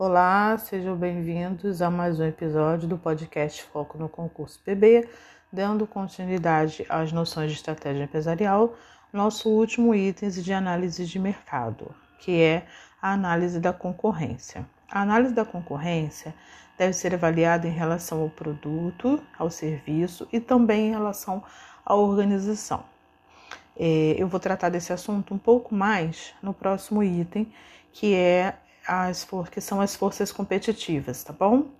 Olá, sejam bem-vindos a mais um episódio do podcast Foco no Concurso PB, dando continuidade às noções de estratégia empresarial, nosso último item de análise de mercado, que é a análise da concorrência. A análise da concorrência deve ser avaliada em relação ao produto, ao serviço e também em relação à organização. É, eu vou tratar desse assunto um pouco mais no próximo item, que é as que são as forças competitivas, tá bom?